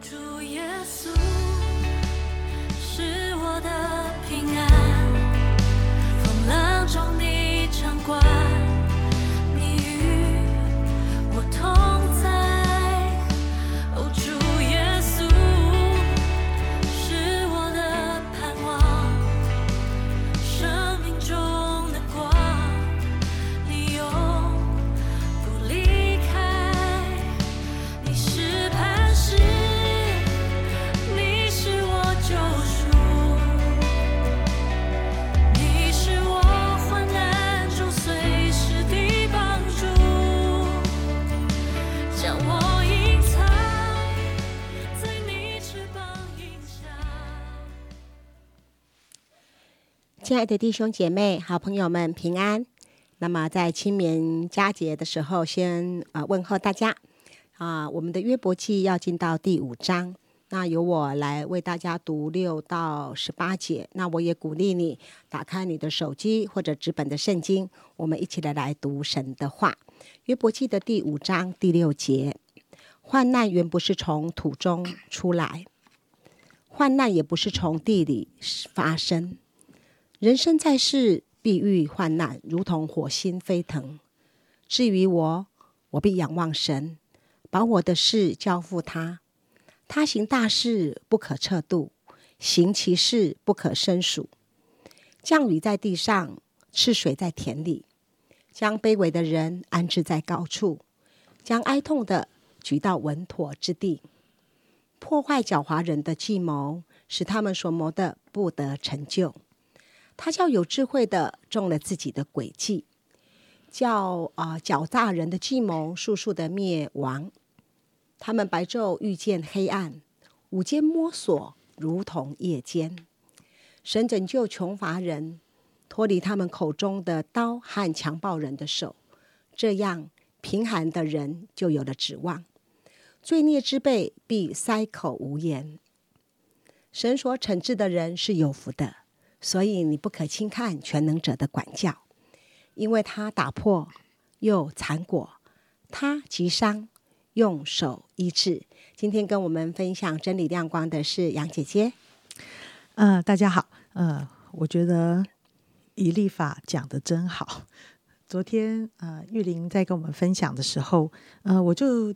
主耶稣。亲爱的弟兄姐妹、好朋友们，平安。那么在清明佳节的时候，先呃问候大家啊、我们的约伯记要进到第五章，那由我来为大家读六到十八节。那我也鼓励你打开你的手机或者纸本的圣经，我们一起来来读神的话。约伯记的第五章第六节：患难原不是从土中出来，患难也不是从地里发生。人生在世，必遇患难，如同火星飞腾。至于我，我必仰望神，把我的事交付他。他行大事，不可测度；行其事，不可胜数。降雨在地上，赤水在田里，将卑微的人安置在高处，将哀痛的举到稳妥之地。破坏狡猾人的计谋，使他们所谋的不得成就。他叫有智慧的中了自己的诡计，叫啊、狡诈人的计谋速速的灭亡。他们白昼遇见黑暗，午间摸索如同夜间。神拯救穷乏人，脱离他们口中的刀和强暴人的手，这样贫寒的人就有了指望。罪孽之辈必塞口无言。神所惩治的人是有福的。所以你不可轻看全能者的管教，因为他打破又残果，他击伤用手医治。今天跟我们分享真理亮光的是杨姐姐。呃、大家好，呃，我觉得以立法讲的真好。昨天呃，玉玲在跟我们分享的时候，呃，我就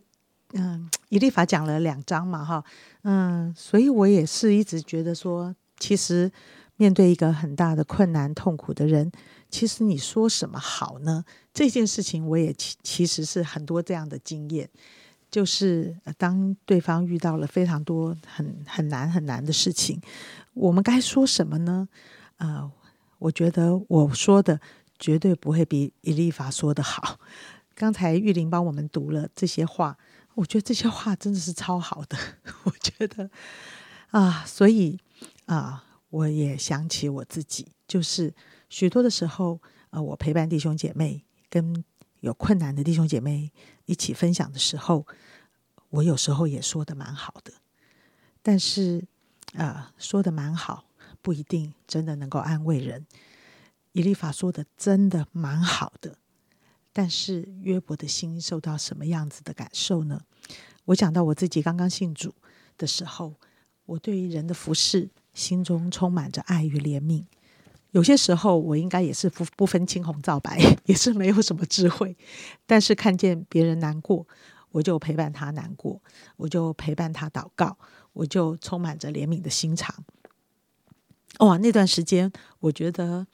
嗯、以立法讲了两章嘛，哈，嗯、所以我也是一直觉得说，其实面对一个很大的困难、痛苦的人，其实你说什么好呢？这件事情我也其其实是很多这样的经验。就是当对方遇到了非常多很很难很难的事情，我们该说什么呢？呃，我觉得我说的绝对不会比伊丽法说的好。刚才玉林帮我们读了这些话，我觉得这些话真的是超好的。我觉得啊，所以啊，我也想起我自己，就是许多的时候，呃，我陪伴弟兄姐妹，跟有困难的弟兄姐妹一起分享的时候，我有时候也说的蛮好的，但是呃，说的蛮好，不一定真的能够安慰人。以利法说的真的蛮好的，但是约伯的心受到什么样子的感受呢？我讲到我自己刚刚信主的时候，我对于人的服侍心中充满着爱与怜悯。有些时候，我应该也是不不分青红皂白，也是没有什么智慧，但是看见别人难过，我就陪伴他难过，我就陪伴他祷告，我就充满着怜悯的心肠。哇，那段时间，我觉得，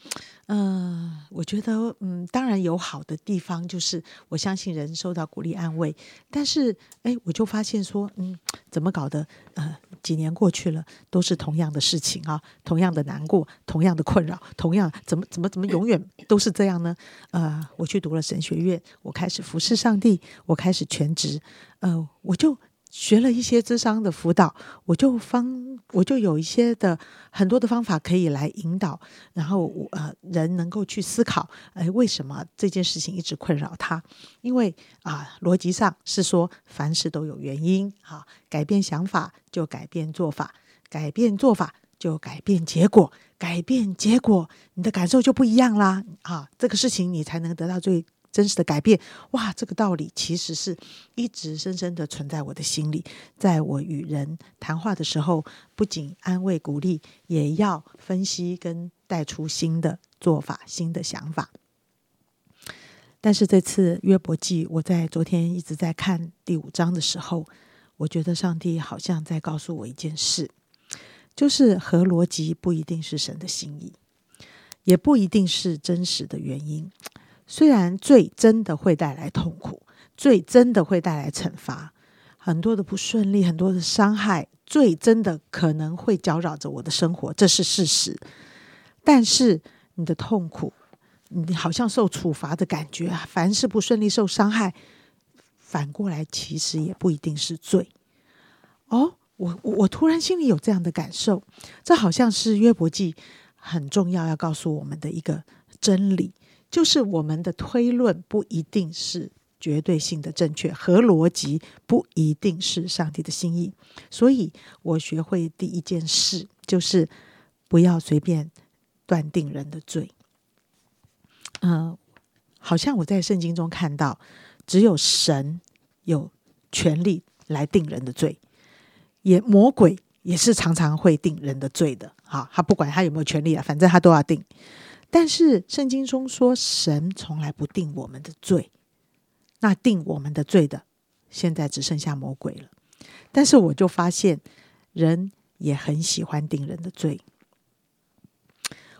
嗯、我觉得，嗯，当然有好的地方，就是我相信人受到鼓励安慰，但是，哎，我就发现说，嗯，怎么搞的？呃，几年过去了，都是同样的事情啊，同样的难过，同样的困扰，同样怎么怎么怎么永远都是这样呢？呃，我去读了神学院，我开始服侍上帝，我开始全职，呃，我就学了一些智商的辅导，我就方我就有一些的很多的方法可以来引导，然后我呃人能够去思考，哎，为什么这件事情一直困扰他？因为啊，逻辑上是说凡事都有原因，啊、改变想法就改变做法，改变做法就改变结果，改变结果，你的感受就不一样啦，啊，这个事情你才能得到最真实的改变。哇，这个道理其实是一直深深的存在我的心里。在我与人谈话的时候，不仅安慰鼓励，也要分析跟带出新的做法、新的想法。但是这次约伯记，我在昨天一直在看第五章的时候，我觉得上帝好像在告诉我一件事，就是合逻辑不一定是神的心意，也不一定是真实的原因。虽然罪真的会带来痛苦，罪真的会带来惩罚，很多的不顺利，很多的伤害，罪真的可能会搅扰着我的生活，这是事实。但是你的痛苦。你好像受处罚的感觉啊！凡事不顺利、受伤害，反过来其实也不一定是罪。哦，我我突然心里有这样的感受，这好像是约伯记很重要要告诉我们的一个真理，就是我们的推论不一定是绝对性的正确，和逻辑不一定是上帝的心意。所以我学会第一件事就是不要随便断定人的罪。嗯，好像我在圣经中看到，只有神有权利来定人的罪，也魔鬼也是常常会定人的罪的。哈，他不管他有没有权利啊，反正他都要定。但是圣经中说，神从来不定我们的罪，那定我们的罪的，现在只剩下魔鬼了。但是我就发现，人也很喜欢定人的罪。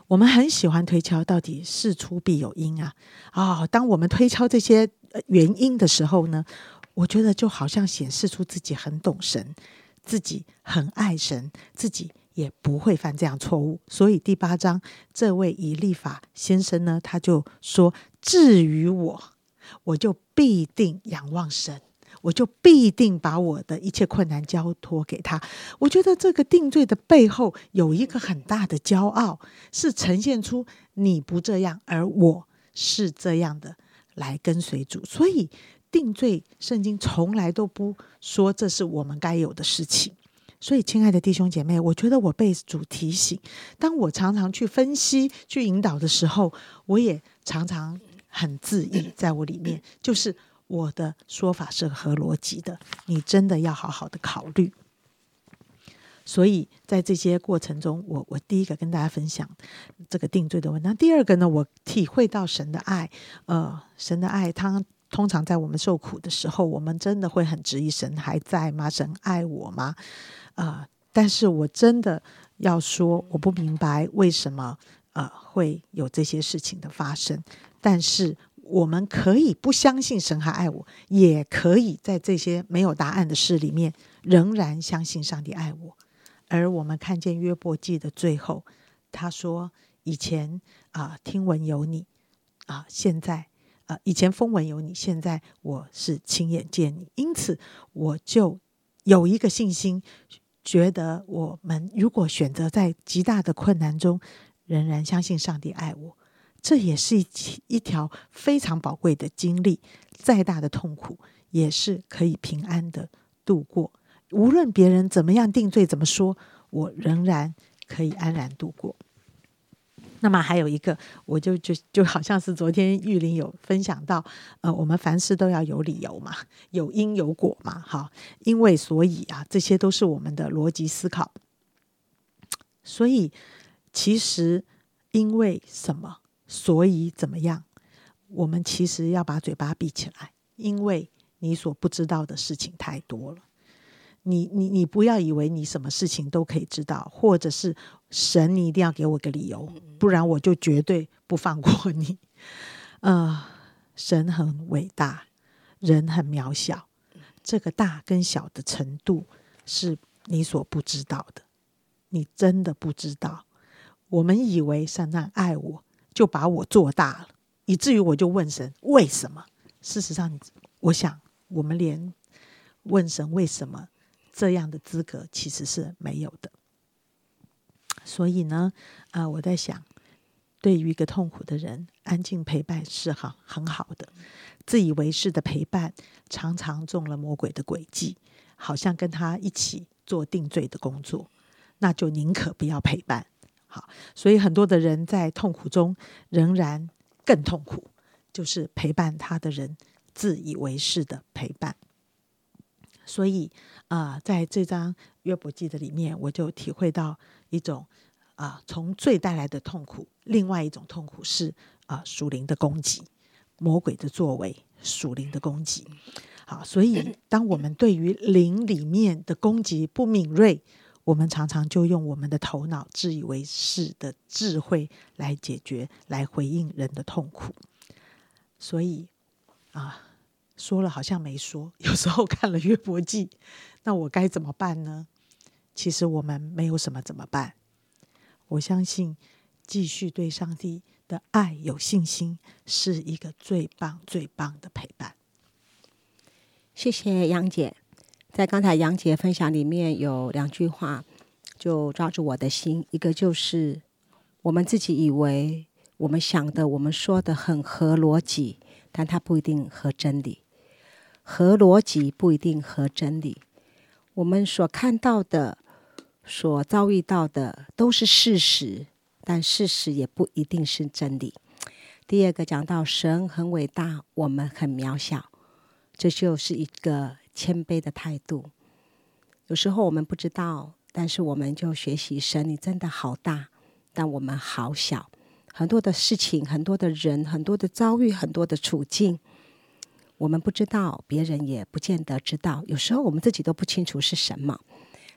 我们很喜欢推敲，到底事出必有因啊！啊，当我们推敲这些原因的时候呢，我觉得就好像显示出自己很懂神，自己很爱神，自己也不会犯这样错误。所以第八章，这位以立法先生呢，他就说：“至于我，我就必定仰望神。”我就必定把我的一切困难交托给他。我觉得这个定罪的背后有一个很大的骄傲，是呈现出你不这样，而我是这样的来跟随主。所以定罪，圣经从来都不说这是我们该有的事情。所以，亲爱的弟兄姐妹，我觉得我被主提醒，当我常常去分析、去引导的时候，我也常常很自意，在我里面就是。我的说法是合逻辑的，你真的要好好的考虑。所以在这些过程中，我我第一个跟大家分享这个定罪的问题。第二个呢，我体会到神的爱，呃，神的爱，他通常在我们受苦的时候，我们真的会很质疑神还在吗？神爱我吗？啊！但是我真的要说，我不明白为什么呃会有这些事情的发生，但是。我们可以不相信神还爱我，也可以在这些没有答案的事里面，仍然相信上帝爱我。而我们看见约伯记的最后，他说：“以前啊，听闻有你啊，现在以前风闻有你，现在我是亲眼见你，因此我就有一个信心，觉得我们如果选择在极大的困难中，仍然相信上帝爱我。”这也是一一条非常宝贵的经历，再大的痛苦也是可以平安的度过。无论别人怎么样定罪，怎么说，我仍然可以安然度过。那么还有一个，我就就就好像是昨天玉林有分享到，呃，我们凡事都要有理由嘛，有因有果嘛，哈，因为所以啊，这些都是我们的逻辑思考。所以其实因为什么？所以怎么样？我们其实要把嘴巴闭起来，因为你所不知道的事情太多了。你你你不要以为你什么事情都可以知道，或者是神，你一定要给我个理由，不然我就绝对不放过你。呃，神很伟大，人很渺小，这个大跟小的程度是你所不知道的，你真的不知道。我们以为神那爱我。就把我做大了，以至于我就问神为什么？事实上，我想我们连问神为什么这样的资格其实是没有的。所以呢，啊，我在想，对于一个痛苦的人，安静陪伴是很很好的。自以为是的陪伴，常常中了魔鬼的诡计，好像跟他一起做定罪的工作，那就宁可不要陪伴。好，所以很多的人在痛苦中仍然更痛苦，就是陪伴他的人自以为是的陪伴。所以啊、在这张约伯记的里面，我就体会到一种啊、从罪带来的痛苦，另外一种痛苦是啊、属灵的攻击，魔鬼的作为，属灵的攻击。好，所以当我们对于灵里面的攻击不敏锐，我们常常就用我们的头脑自以为是的智慧来解决，来回应人的痛苦。所以啊，说了好像没说。有时候看了约伯记，那我该怎么办呢？其实我们没有什么怎么办。我相信继续对上帝的爱有信心，是一个最棒、最棒的陪伴。谢谢杨姐，在刚才杨姐分享里面有两句话就抓住我的心，一个就是我们自己以为我们想的、我们说的很合逻辑，但它不一定合真理。合逻辑不一定合真理。我们所看到的、所遭遇到的都是事实，但事实也不一定是真理。第二个讲到神很伟大，我们很渺小。这就是一个谦卑的态度。有时候我们不知道，但是我们就学习神，你真的好大，但我们好小。很多的事情，很多的人，很多的遭遇，很多的处境，我们不知道，别人也不见得知道。有时候我们自己都不清楚是什么。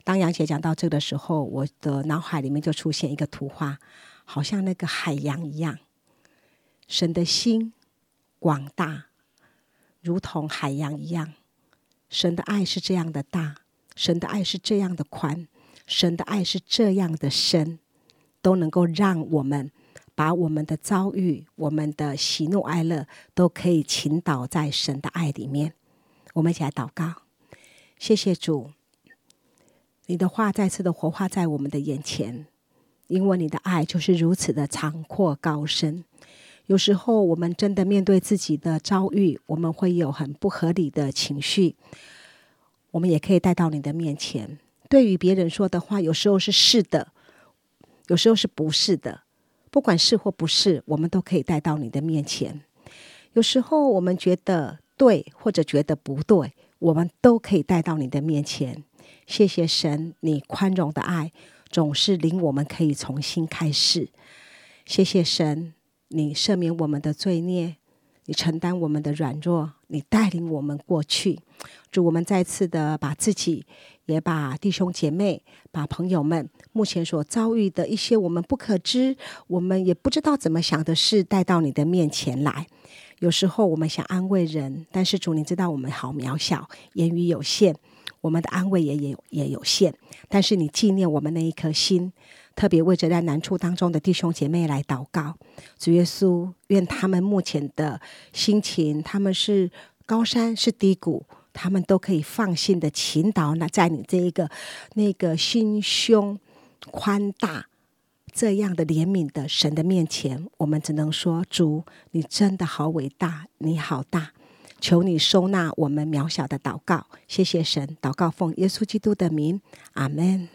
当杨姐讲到这个的时候，我的脑海里面就出现一个图画，好像那个海洋一样，神的心广大。如同海洋一样，神的爱是这样的大，神的爱是这样的宽，神的爱是这样的深，都能够让我们把我们的遭遇、我们的喜怒哀乐，都可以倾倒在神的爱里面。我们一起来祷告，谢谢主，你的话再次的活化在我们的眼前，因为你的爱就是如此的长阔高深。有时候我们真的面对自己的遭遇，我们会有很不合理的情绪，我们也可以带到你的面前。对于别人说的话，有时候是是的，有时候是不是的。不管是或不是，我们都可以带到你的面前。有时候我们觉得对，或者觉得不对，我们都可以带到你的面前。谢谢神，你宽容的爱总是令我们可以重新开始。谢谢神。你赦免我们的罪孽，你承担我们的软弱，你带领我们过去。主，我们再次的把自己，也把弟兄姐妹、把朋友们目前所遭遇的一些我们不可知、我们也不知道怎么想的事，带到你的面前来。有时候我们想安慰人，但是主，你知道我们好渺小，言语有限，我们的安慰也也也有限。但是你纪念我们那一颗心。特别为着在难处当中的弟兄姐妹来祷告，主耶稣，愿他们目前的心情，他们是高山是低谷，他们都可以放心的倾倒那在你这一个那个心胸宽大这样的怜悯的神的面前，我们只能说：主，你真的好伟大，你好大，求你收纳我们渺小的祷告。谢谢神，祷告奉耶稣基督的名，阿门。